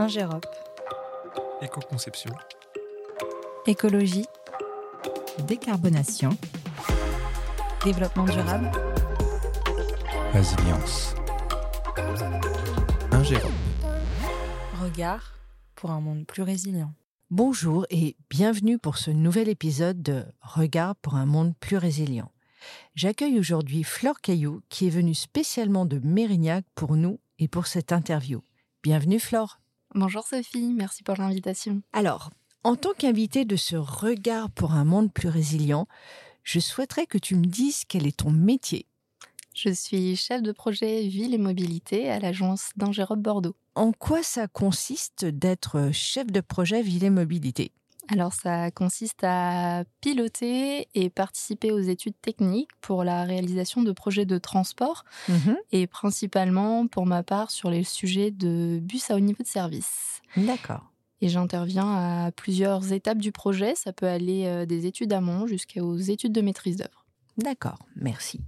Ingérop. Éco-conception. Écologie. Décarbonation. Développement durable. Résilience. Ingérop. Regard pour un monde plus résilient. Bonjour et bienvenue pour ce nouvel épisode de Regard pour un monde plus résilient. J'accueille aujourd'hui Flore Caillou qui est venue spécialement de Mérignac pour nous et pour cette interview. Bienvenue Flore. Bonjour Sophie, merci pour l'invitation. Alors, en tant qu'invitée de ce Regard pour un monde plus résilient, je souhaiterais que tu me dises quel est ton métier. Je suis chef de projet ville et mobilité à l'agence d'Ingérop Bordeaux. En quoi ça consiste d'être chef de projet ville et mobilité? Alors ça consiste à piloter et participer aux études techniques pour la réalisation de projets de transport Mhm. et principalement pour ma part sur les sujets de bus à haut niveau de service. D'accord. Et j'interviens à plusieurs étapes du projet. Ça peut aller euh, des études amont jusqu'aux études de maîtrise d'œuvre. D'accord, merci.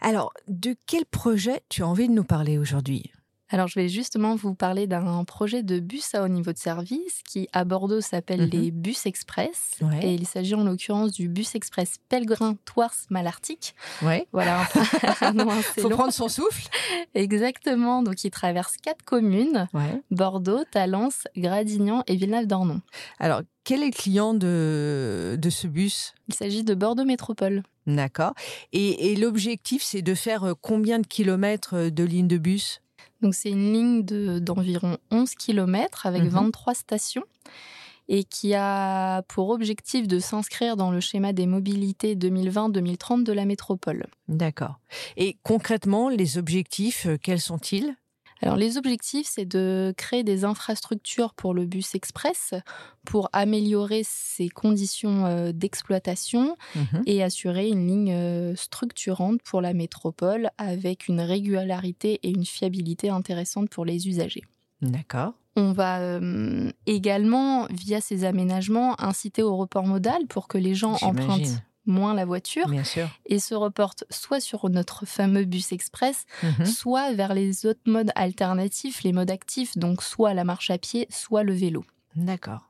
Alors, de quel projet tu as envie de nous parler aujourd'hui? Alors, je vais justement vous parler d'un projet de bus à haut niveau de service qui, à Bordeaux, s'appelle Mhm. les Bus Express. Ouais. Et il s'agit en l'occurrence du Bus Express Pellegrin Tours Malartic. Ouais. Voilà, un, assez Faut long. prendre son souffle. Exactement. Donc, il traverse quatre communes Ouais. Bordeaux, Talence, Gradignan et Villeneuve-d'Ornon. Alors, quel est le client de, de ce bus? Il s'agit de Bordeaux Métropole. D'accord. Et, et l'objectif, c'est de faire euh, combien de kilomètres euh, de ligne de bus? Donc c'est une ligne de- d'environ 11 km avec Mhm. 23 stations et qui a pour objectif de s'inscrire dans le schéma des mobilités 2020-2030 de la métropole. D'accord. Et concrètement, les objectifs, euh, quels sont-ils? Alors les objectifs, c'est de créer des infrastructures pour le bus express pour améliorer ses conditions euh, d'exploitation Mhm. et assurer une ligne euh, structurante pour la métropole avec une régularité et une fiabilité intéressante pour les usagers. D'accord. On va euh, également, via ces aménagements, inciter au report modal pour que les gens empruntent. Moins la voiture Bien sûr. et se reportent soit sur notre fameux bus express, Mhm. soit vers les autres modes alternatifs, les modes actifs, donc soit la marche à pied, soit le vélo. D'accord.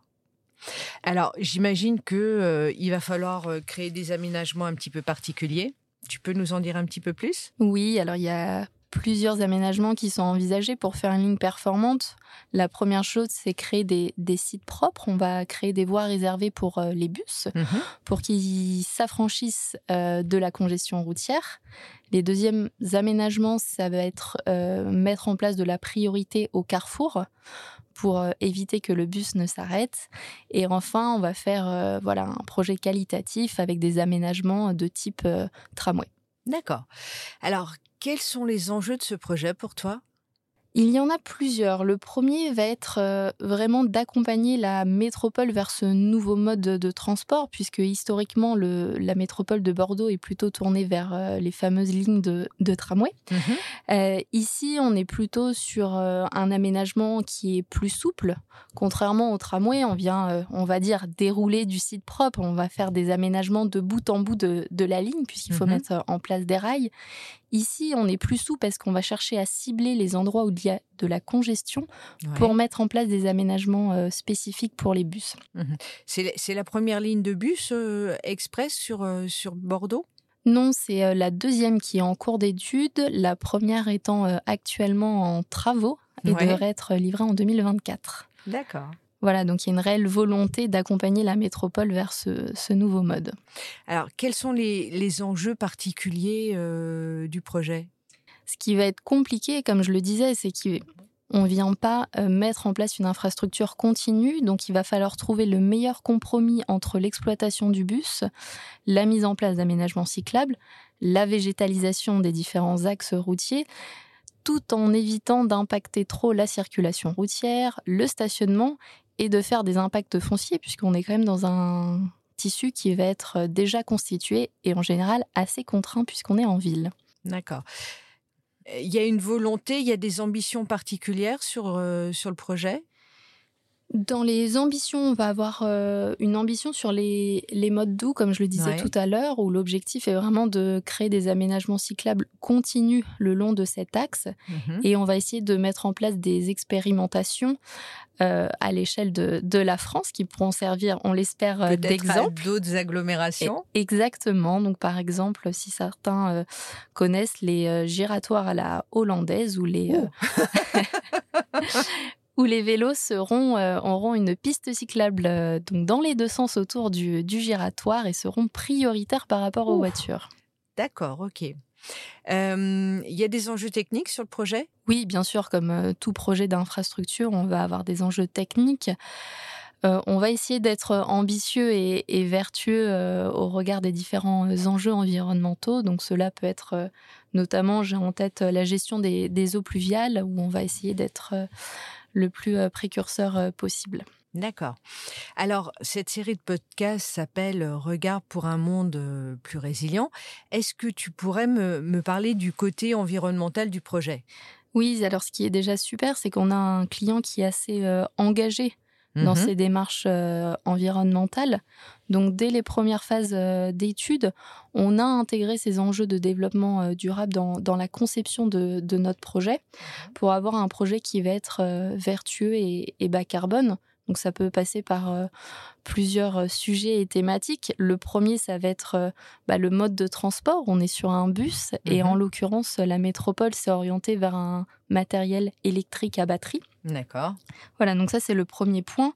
Alors, j'imagine que euh, il va falloir euh, créer des aménagements un petit peu particuliers. Tu peux nous en dire un petit peu plus? Oui, alors il y a plusieurs aménagements qui sont envisagés pour faire une ligne performante. La première chose, c'est créer des, des sites propres. On va créer des voies réservées pour euh, les bus. Mhm. pour qu'ils s'affranchissent euh, de la congestion routière. Les deuxièmes aménagements, ça va être euh, mettre en place de la priorité au carrefour pour éviter que le bus ne s'arrête. Et enfin, on va faire voilà un projet qualitatif avec des aménagements de type tramway. D'accord. Alors, quels sont les enjeux de ce projet pour toi? Il y en a plusieurs. Le premier va être euh, vraiment d'accompagner la métropole vers ce nouveau mode de, transport, puisque historiquement, le- la métropole de Bordeaux est plutôt tournée vers euh, les fameuses lignes de, de tramway. Euh, ici, on est plutôt sur un aménagement qui est plus souple. Contrairement au tramway, on vient, on va dire, dérouler du site propre. On va faire des aménagements de bout en bout de, de la ligne, puisqu'il faut Mhm. mettre en place des rails. Ici, on est plus souple parce qu'on va chercher à cibler les endroits où il y a de la congestion Ouais. pour mettre en place des aménagements euh, spécifiques pour les bus. C'est la- c'est la première ligne de bus euh, express sur, euh, sur Bordeaux? Non, c'est la deuxième qui est en cours d'étude, la première étant actuellement en travaux et Ouais. devrait être livrée en 2024. D'accord. Voilà, donc il y a une réelle volonté d'accompagner la métropole vers ce, ce nouveau mode. Alors, quels sont les, les enjeux particuliers euh, du projet? Ce qui va être compliqué, comme je le disais, c'est qu'on ne vient pas euh, mettre en place une infrastructure continue, donc il va falloir trouver le meilleur compromis entre l'exploitation du bus, la mise en place d'aménagements cyclables, la végétalisation des différents axes routiers, tout en évitant d'impacter trop la circulation routière, le stationnement et de faire des impacts fonciers, puisqu'on est quand même dans un tissu qui va être déjà constitué et en général assez contraint puisqu'on est en ville. D'accord. Il y a une volonté, il y a des ambitions particulières sur, euh, sur le projet? Dans les ambitions, on va avoir euh, une ambition sur les, les modes doux, comme je le disais Ouais. tout à l'heure, où l'objectif est vraiment de créer des aménagements cyclables continus le long de cet axe. Mhm. Et on va essayer de mettre en place des expérimentations euh, à l'échelle de, de la France qui pourront servir, on l'espère, euh, d'exemple. d'autres agglomérations. Et- Exactement. Donc, par exemple, si certains connaissent les giratoires à la hollandaise ou les, Oh. euh, où les vélos seront, euh, auront une piste cyclable euh, donc dans les deux sens autour du, du giratoire et seront prioritaires par rapport aux voitures. D'accord, ok. Euh, Il y a des enjeux techniques sur le projet? Oui, bien sûr, comme euh, tout projet d'infrastructure, on va avoir des enjeux techniques. Euh, on va essayer d'être ambitieux et, et vertueux euh, au regard des différents euh, enjeux environnementaux. Donc cela peut être euh, notamment, j'ai en tête euh, la gestion des, des eaux pluviales, où on va essayer d'être euh, le plus euh, précurseur euh, possible. D'accord. Alors, cette série de podcasts s'appelle Regard pour un monde euh, plus résilient. Est-ce que tu pourrais me, me parler du côté environnemental du projet? Oui, alors ce qui est déjà super, c'est qu'on a un client qui est assez euh, engagé dans Mhm. ces démarches euh, environnementales. Donc, dès les premières phases euh, d'études, on a intégré ces enjeux de développement euh, durable dans, dans la conception de, de notre projet pour avoir un projet qui va être euh, vertueux et, et bas carbone. Donc, ça peut passer par euh, plusieurs euh, sujets et thématiques. Le premier, ça va être euh, bah, le mode de transport. On est sur un bus et Mhm. en l'occurrence, la métropole s'est orientée vers un matériel électrique à batterie. D'accord. Voilà, donc ça c'est le premier point.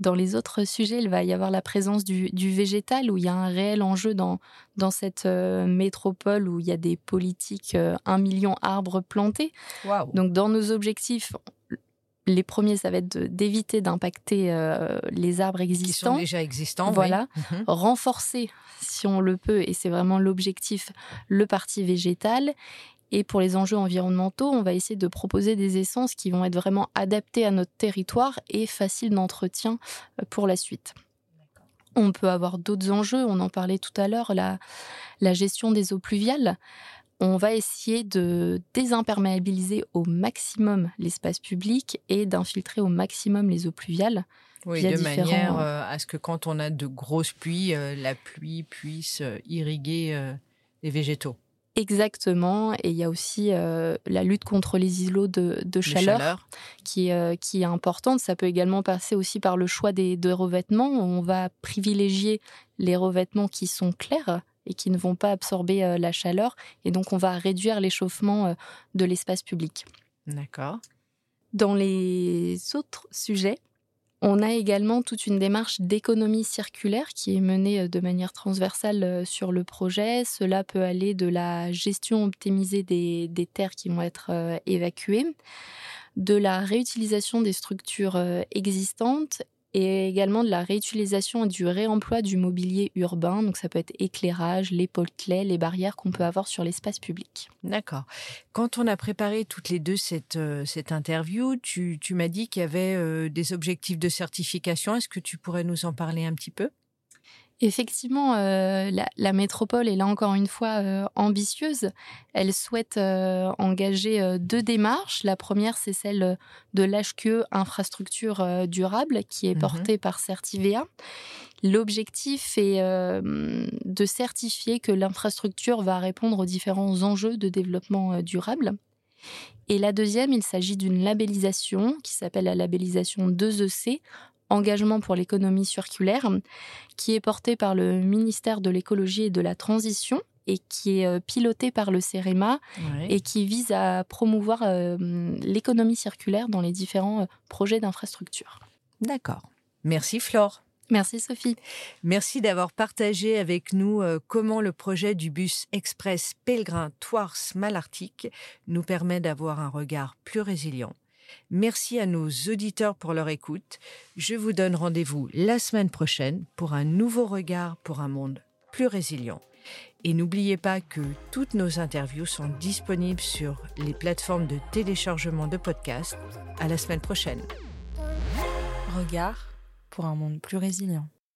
Dans les autres sujets, il va y avoir la présence du, du végétal, où il y a un réel enjeu dans, dans cette euh, métropole où il y a des politiques euh, 1 million arbres plantés. Waouh. Donc dans nos objectifs, les premiers, ça va être d'éviter d'impacter euh, les arbres Qui sont existants déjà existants. oui. Voilà. Mhm. renforcer, si on le peut, et c'est vraiment l'objectif, le parti végétal. Et pour les enjeux environnementaux, on va essayer de proposer des essences qui vont être vraiment adaptées à notre territoire et faciles d'entretien euh, pour la suite. On peut avoir d'autres enjeux, on en parlait tout à l'heure, la, la gestion des eaux pluviales. On va essayer de désimperméabiliser au maximum l'espace public et d'infiltrer au maximum les eaux pluviales. Oui, de différents- manière euh, à ce que quand on a de grosses pluies, euh, la pluie puisse euh, irriguer les végétaux. Exactement. Et il y a aussi euh, la lutte contre les îlots de, chaleur. Qui, est, euh, qui est importante. Ça peut également passer aussi par le choix des, de revêtements. On va privilégier les revêtements qui sont clairs et qui ne vont pas absorber euh, la chaleur. Et donc, on va réduire l'échauffement euh, de l'espace public. D'accord. Dans les autres sujets, on a également toute une démarche d'économie circulaire qui est menée euh, de manière transversale sur le projet. Cela peut aller de la gestion optimisée des, des terres qui vont être évacuées, de la réutilisation des structures existantes et également de la réutilisation et du réemploi du mobilier urbain. Donc ça peut être éclairage, les potelets, les barrières qu'on peut avoir sur l'espace public. D'accord. Quand on a préparé toutes les deux cette, euh, cette interview, tu, tu m'as dit qu'il y avait euh, des objectifs de certification. Est-ce que tu pourrais nous en parler un petit peu? Effectivement, euh, la, la métropole est là encore une fois euh, ambitieuse. Elle souhaite euh, engager deux démarches. La première, c'est celle de l'HQE Infrastructure durable, qui est Mhm. portée par Certivea. L'objectif est de certifier que l'infrastructure va répondre aux différents enjeux de développement durable. Et la deuxième, il s'agit d'une labellisation qui s'appelle la labellisation 2EC, Engagement pour l'économie circulaire, qui est portée par le ministère de l'écologie et de la transition et qui est euh, pilotée par le CEREMA et qui vise à promouvoir euh, l'économie circulaire dans les différents euh, projets d'infrastructure. D'accord. Merci Flore. Merci Sophie. Merci d'avoir partagé avec nous comment le projet du bus express Pèlerin Tours Malartic nous permet d'avoir un regard plus résilient. Merci à nos auditeurs pour leur écoute. Je vous donne rendez-vous la semaine prochaine pour un nouveau regard pour un monde plus résilient. Et n'oubliez pas que toutes nos interviews sont disponibles sur les plateformes de téléchargement de podcasts. À la semaine prochaine. Regard pour un monde plus résilient.